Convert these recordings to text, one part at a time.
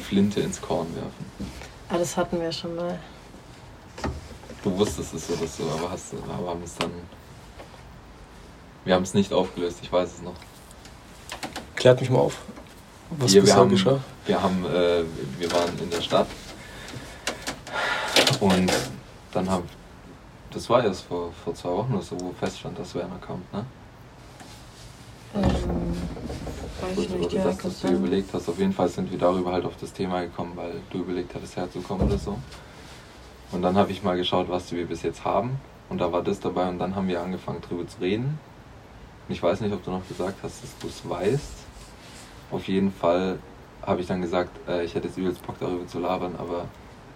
Flinte ins Korn werfen. Ah, das hatten wir schon mal. Du wusstest es oder so, aber, hast, aber haben es dann. Wir haben es nicht aufgelöst, ich weiß es noch. Klärt mich mal auf. Was Hier, wir haben, geschah? Wir haben, äh, wir waren in der Stadt und dann haben, das war erst vor, vor zwei Wochen oder so, wo feststand, dass Werner kommt, ne? Ähm, weiß Gut, nicht, ja, das, dass du überlegt hast. Auf jeden Fall sind wir darüber halt auf das Thema gekommen, weil du überlegt hattest, herzukommen oder so. Und dann habe ich mal geschaut, was wir bis jetzt haben. Und da war das dabei und dann haben wir angefangen drüber zu reden. Ich weiß nicht, ob du noch gesagt hast, dass du es weißt. Auf jeden Fall habe ich dann gesagt, äh, ich hätte jetzt übelst Bock darüber zu labern, aber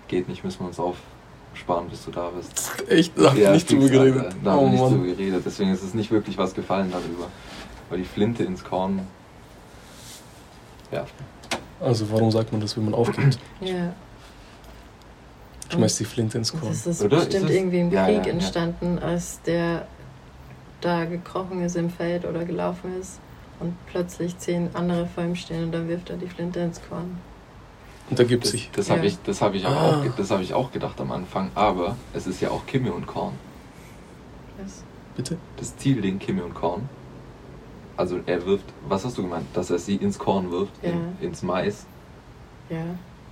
geht nicht, müssen wir uns aufsparen, bis du da bist. Echt? Da habe ja, ich nicht drüber geredet. Da, da oh, habe ich nicht drüber geredet, deswegen ist es nicht wirklich was gefallen darüber. Weil die Flinte ins Korn werfen. Also warum sagt man das, wenn man aufgibt? Ja. Schmeißt die Flinte ins Korn. Das ist Oder? bestimmt ist irgendwie im ja, Krieg ja, entstanden, als der da gekrochen ist im Feld oder gelaufen ist und plötzlich zehn andere vor ihm stehen und dann wirft er die Flinte ins Korn. Und da gibt sich. Das, das habe ich, das hab ich, ah. auch, hab ich auch gedacht am Anfang, aber es ist ja auch Kimme und Korn. Was? Bitte? Das Zielding Kimme und Korn. Also er wirft, was hast du gemeint? Dass er sie ins Korn wirft, ja. in, ins Mais. Ja.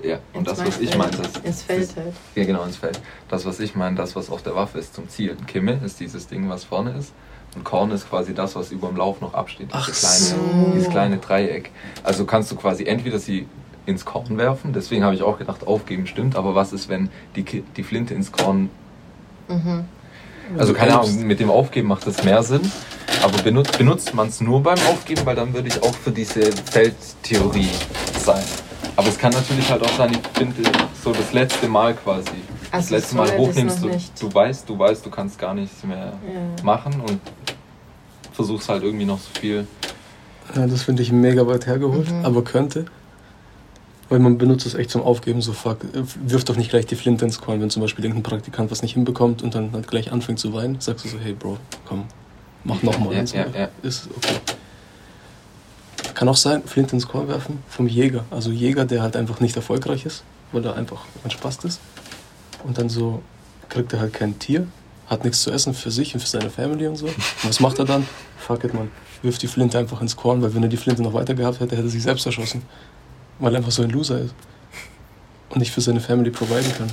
Ja, und ins das, was ich meine, das. Ins Feld halt. Ja, genau, ins Feld. Das, was ich meine, das, was auf der Waffe ist zum Zielen. Kimme ist dieses Ding, was vorne ist. Und Korn ist quasi das, was über dem Lauf noch absteht. Ach kleine, so. Dieses kleine Dreieck. Also kannst du quasi entweder sie ins Korn werfen, deswegen habe ich auch gedacht, aufgeben stimmt, aber was ist, wenn die, die Flinte ins Korn. Mhm. Also keine Ahnung, mit dem Aufgeben macht das mehr Sinn, aber benutzt, benutzt man es nur beim Aufgeben, weil dann würde ich auch für diese Feldtheorie sein. Aber es kann natürlich halt auch sein, ich finde so das letzte Mal quasi. Also das letzte Mal hochnimmst du, du weißt, du weißt, du kannst gar nichts mehr ja. machen und versuchst halt irgendwie noch so viel. Ja, das finde ich mega weit hergeholt, mhm. aber könnte. Weil man benutzt es echt zum Aufgeben, so fuck, wirft doch nicht gleich die Flinte ins Korn, wenn zum Beispiel irgendein Praktikant was nicht hinbekommt und dann halt gleich anfängt zu weinen, sagst du so, hey Bro, komm, mach nochmal. Ja, ja, ja. Ist okay. Kann auch sein, Flinte ins Korn werfen vom Jäger. Also Jäger, der halt einfach nicht erfolgreich ist, weil er einfach ein Spaß ist. Und dann so kriegt er halt kein Tier, hat nichts zu essen für sich und für seine Family und so. Und was macht er dann? Fuck it, man. Wirft die Flinte einfach ins Korn, weil wenn er die Flinte noch weiter gehabt hätte, hätte er sich selbst erschossen weil er einfach so ein Loser ist und nicht für seine Family providen kann.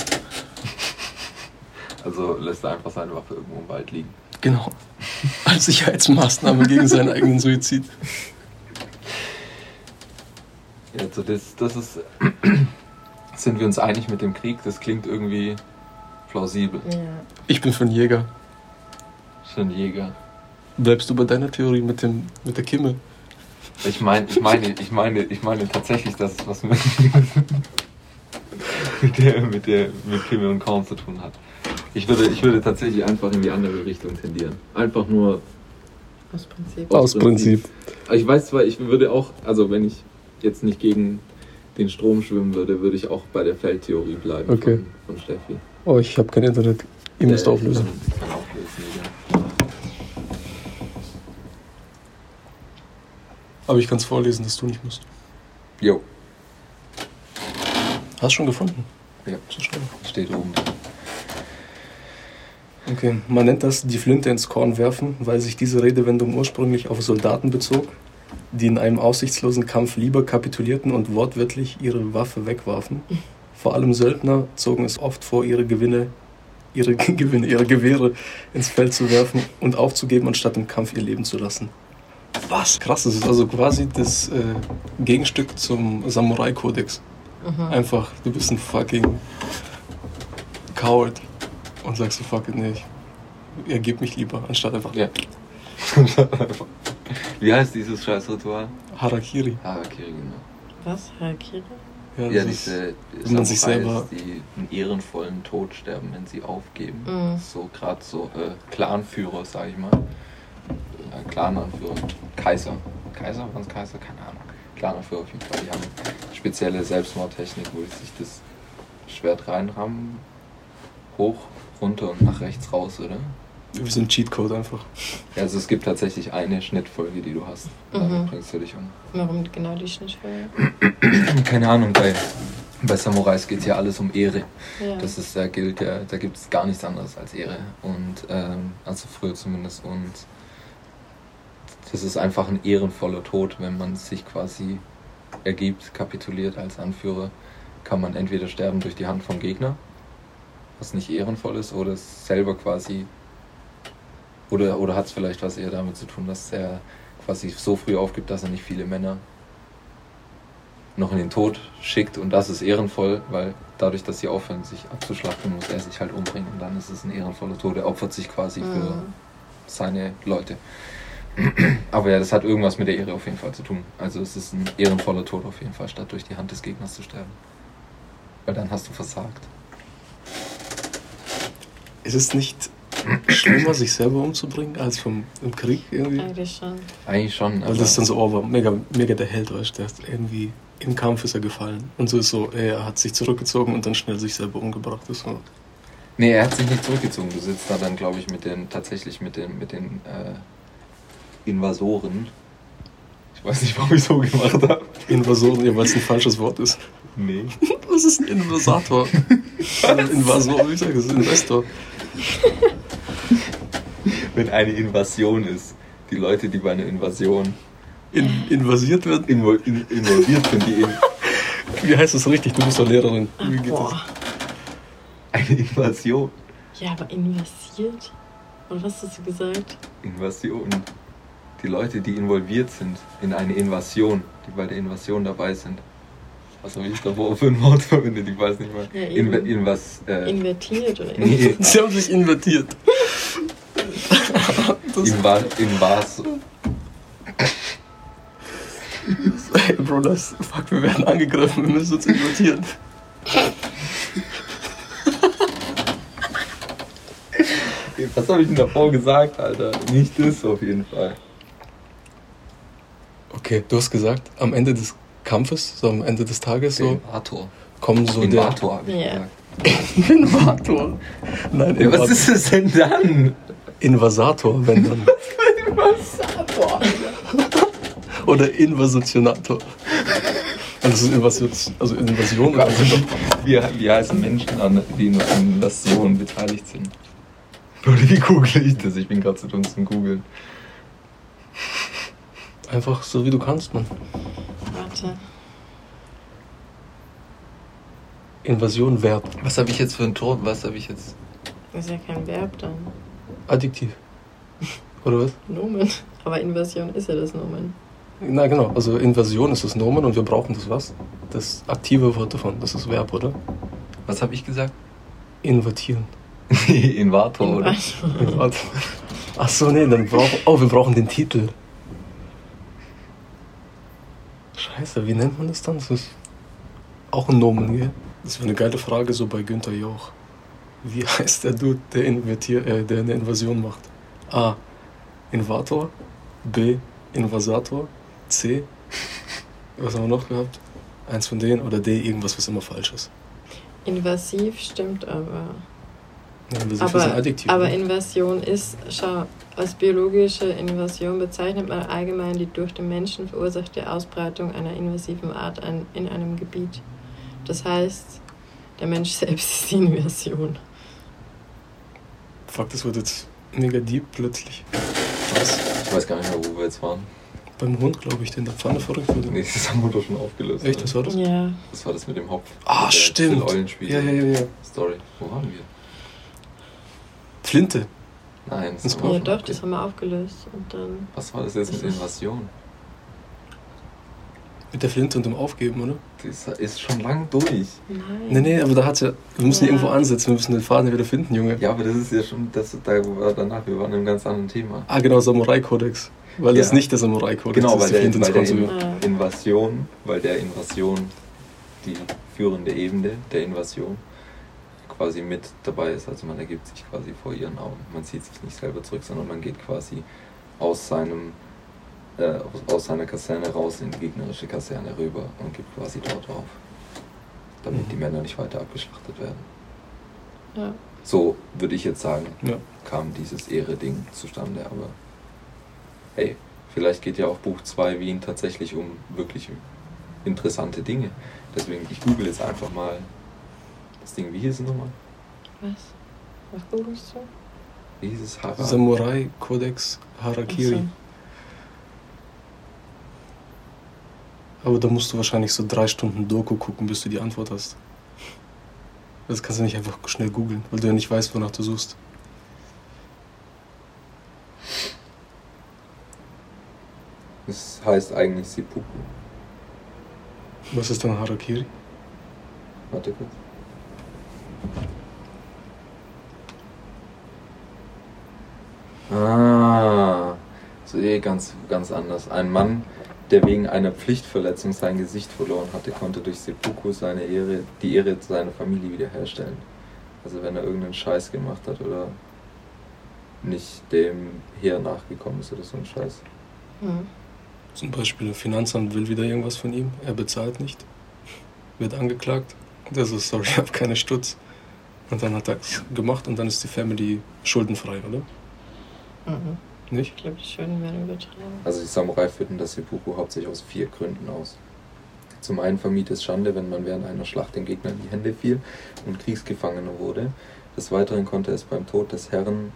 Also lässt er einfach seine Waffe irgendwo im Wald liegen. Genau. Als Sicherheitsmaßnahme gegen seinen eigenen Suizid. Ja, also das, das ist. Sind wir uns einig mit dem Krieg? Das klingt irgendwie plausibel. Ja. Ich bin für einen Jäger. Für einen Jäger. Bleibst du bei deiner Theorie mit, dem, mit der Kimme? Ich meine, ich meine, ich meine, ich meine tatsächlich, dass es was mit, mit der, mit der, mit Kimi und Korn zu tun hat. Ich würde, ich würde tatsächlich einfach in die andere Richtung tendieren. Einfach nur aus Prinzip. Aus, Prinzip. Ich weiß zwar, ich würde auch, also wenn ich jetzt nicht gegen den Strom schwimmen würde, würde ich auch bei der Feldtheorie bleiben okay. von, von Steffi. Oh, ich habe kein Internet. Ihr müsst äh, auflösen. Ich kann, ich kann auflösen, ja. Aber ich kann es vorlesen, dass du nicht musst. Jo. Hast du schon gefunden? Ja. Steht oben. Okay, man nennt das die Flinte ins Korn werfen, weil sich diese Redewendung ursprünglich auf Soldaten bezog, die in einem aussichtslosen Kampf lieber kapitulierten und wortwörtlich ihre Waffe wegwarfen. Vor allem Söldner zogen es oft vor, ihre Gewinne, ihre Gewinne, ihre Gewehre ins Feld zu werfen und aufzugeben, anstatt im Kampf ihr Leben zu lassen. Was? Krass, das ist also quasi das äh, Gegenstück zum Samurai-Kodex. Mhm. Einfach, du bist ein fucking Coward und sagst so, fuck it, nee, ich ergib mich lieber, anstatt einfach. Ja. Wie heißt dieses Scheißritual? Harakiri. Harakiri, genau. Was? Harakiri? Ja, ja diese wenn man sich selber die einen ehrenvollen Tod sterben, wenn sie aufgeben. Mhm. So gerade so äh, Clanführer, sag ich mal. Äh, Clananführer. Kaiser. Kaiser? Waren es Kaiser? Keine Ahnung. Clananführer auf jeden Fall. Die haben spezielle Selbstmordtechnik, wo sie sich das Schwert reinrammen, hoch, runter und nach rechts raus, oder? Wir sind Cheatcode einfach. Ja, also es gibt tatsächlich eine Schnittfolge, die du hast. Mhm. Damit bringst du dich um. Warum genau die Schnittfolge? Keine Ahnung, bei bei Samurais geht es ja alles um Ehre. Ja. Das ist, da gilt ja, da gibt es gar nichts anderes als Ehre. Und ähm, also früher zumindest. Und das ist einfach ein ehrenvoller Tod, wenn man sich quasi ergibt, kapituliert als Anführer, kann man entweder sterben durch die Hand vom Gegner, was nicht ehrenvoll ist, oder selber quasi oder, oder hat es vielleicht was eher damit zu tun, dass er quasi so früh aufgibt, dass er nicht viele Männer noch in den Tod schickt und das ist ehrenvoll, weil dadurch, dass sie aufhören, sich abzuschlachten, muss er sich halt umbringen und dann ist es ein ehrenvoller Tod. Er opfert sich quasi mhm. für seine Leute. Aber ja, das hat irgendwas mit der Ehre auf jeden Fall zu tun. Also es ist ein ehrenvoller Tod auf jeden Fall, statt durch die Hand des Gegners zu sterben. Weil dann hast du versagt. Ist es nicht schlimmer, sich selber umzubringen, als vom, im Krieg irgendwie? Eigentlich schon. Eigentlich schon. Weil das ist dann so, oh, mega, mega der Held, weißt du, irgendwie im Kampf ist er gefallen. Und so ist so, er hat sich zurückgezogen und dann schnell sich selber umgebracht. Das so. Nee, er hat sich nicht zurückgezogen. Du sitzt da dann, glaube ich, mit den, tatsächlich mit den, mit den äh, Invasoren. Ich weiß nicht, warum ich so gemacht habe. Invasoren, ja, weil es ein falsches Wort ist. Nee. Was ist ein Invasator? ein Invasor, wie ich sage, das ist ein Investor. Wenn eine Invasion ist. Die Leute, die bei einer Invasion in, invasiert werden? Invo, in, involviert sind, die in. Wie heißt das richtig? Du bist doch Lehrerin. Wie geht Boah. das? Eine Invasion. Ja, aber invasiert? Und was hast du gesagt? Invasion. Die Leute, die involviert sind in eine Invasion, die bei der Invasion dabei sind. Was habe ich davor für ein Wort verwendet? Ich weiß nicht mal. Ja, in, in was? Äh, invertiert oder nee. Sie haben sich invertiert. in, was, in was? Hey Bro, das, fuck, wir werden angegriffen, wir müssen uns invertieren. Was habe ich denn davor gesagt, Alter? Nicht das auf jeden Fall. Okay, du hast gesagt, am Ende des Kampfes, so am Ende des Tages, so. Invator. Kommen so Invator, habe ich yeah. gesagt. Invator. Nein, Invator. Ja, was ist es denn dann? Invasator, wenn dann. Invasator. Oder Invasationator. Also Invasion, also Invasion. Also wie, wie heißen Menschen an, die in Invasion beteiligt sind? Oder wie google ich das? Ich bin gerade zu dumm zum googeln. Einfach so wie du kannst, Mann. Warte. Invasion, Verb. Was habe ich jetzt für ein Ton? Was habe ich jetzt? Das ist ja kein Verb dann. Adjektiv. Oder was? Nomen. Aber Invasion ist ja das Nomen. Na genau, also Invasion ist das Nomen und wir brauchen das was? Das aktive Wort davon, das ist Verb, oder? Was habe ich gesagt? Invertieren. Invator, oder? Invator. Ach so, nee, dann brauchen. Oh, wir brauchen den Titel. Scheiße, wie nennt man das dann? Das ist auch ein Nomen, gell? Das wäre eine geile Frage so bei Günther Jauch. Wie heißt der Dude, der, Invertier, äh, der eine Invasion macht? A. Invator. B. Invasator. C. Was haben wir noch gehabt? Eins von denen oder D, irgendwas, was immer falsch ist. Invasiv stimmt aber. Ja, invasiv aber, ist ein Adjektiv. Aber ne? Invasion ist, schau, als biologische Invasion bezeichnet man allgemein die durch den Menschen verursachte Ausbreitung einer invasiven Art in einem Gebiet. Das heißt, der Mensch selbst ist die Invasion. Fuck, das wird jetzt mega deep plötzlich. Was? Ich weiß gar nicht mehr, wo wir jetzt waren. Beim Hund, glaube ich, der in der Pfanne verrückt wurde. Nee, das haben wir doch schon aufgelöst. Echt, was war das? Ja. Das war das mit dem Hopf. Ah, stimmt. Ja, ja, ja, ja. Story. Wo waren wir? Flinte. Nein, das, das Ja, doch, das haben wir aufgelöst. Und dann Was war das jetzt mit Invasion? Mit der Flinte und dem Aufgeben, oder? Das ist schon lang durch. Nein. Nee, nee, aber da hat's ja. Wir müssen ja. irgendwo ansetzen, wir müssen den Faden wieder finden, Junge. Ja, aber das ist ja schon. Das, da war danach, wir waren in einem ganz anderen Thema. Ah, genau, Samurai-Kodex. Weil ja. das nicht der Samurai-Kodex genau, ist. Genau, weil, der, weil der In Invasion, weil der Invasion die führende Ebene der Invasion quasi mit dabei ist. Also man ergibt sich quasi vor ihren Augen. Man zieht sich nicht selber zurück, sondern man geht quasi aus seinem äh, aus seiner Kaserne raus in die gegnerische Kaserne rüber und gibt quasi dort auf. Damit mhm. die Männer nicht weiter abgeschlachtet werden. Ja. So würde ich jetzt sagen, ja. kam dieses Ehre-Ding zustande. Aber hey, vielleicht geht ja auch Buch 2 Wien tatsächlich um wirklich interessante Dinge. Deswegen, ich google jetzt einfach mal das Ding. Wie hieß es nochmal? Was? Was googelst du? Wie hieß es? Hara? Samurai Codex Harakiri. So. Aber da musst du wahrscheinlich so drei Stunden Doku gucken, bis du die Antwort hast. Das kannst du nicht einfach schnell googeln, weil du ja nicht weißt, wonach du suchst. Das heißt eigentlich Seppuku. Was ist dann Harakiri? Warte kurz. Ah, so eh ganz, ganz anders. Ein Mann, der wegen einer Pflichtverletzung sein Gesicht verloren hatte, konnte durch Seppuku seine Ehre, die Ehre seiner Familie wiederherstellen. Also wenn er irgendeinen Scheiß gemacht hat oder nicht dem Heer nachgekommen ist oder so ein Scheiß. Mhm. Zum Beispiel ein Finanzamt will wieder irgendwas von ihm, er bezahlt nicht, wird angeklagt. Der so, sorry, ich habe keine Stutz. Und dann hat er es gemacht und dann ist die Family schuldenfrei, oder? Mhm. Nicht? Ich glaube, die Schulden werden übertragen. Also die Samurai führten das Seppuku hauptsächlich aus vier Gründen aus. Zum einen vermied es Schande, wenn man während einer Schlacht den Gegner in die Hände fiel und Kriegsgefangener wurde. Des Weiteren konnte es beim Tod des Herrn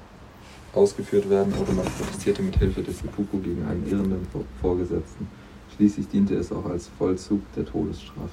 ausgeführt werden oder man protestierte mit Hilfe des Seppuku gegen einen irrenden Vorgesetzten. Schließlich diente es auch als Vollzug der Todesstrafe.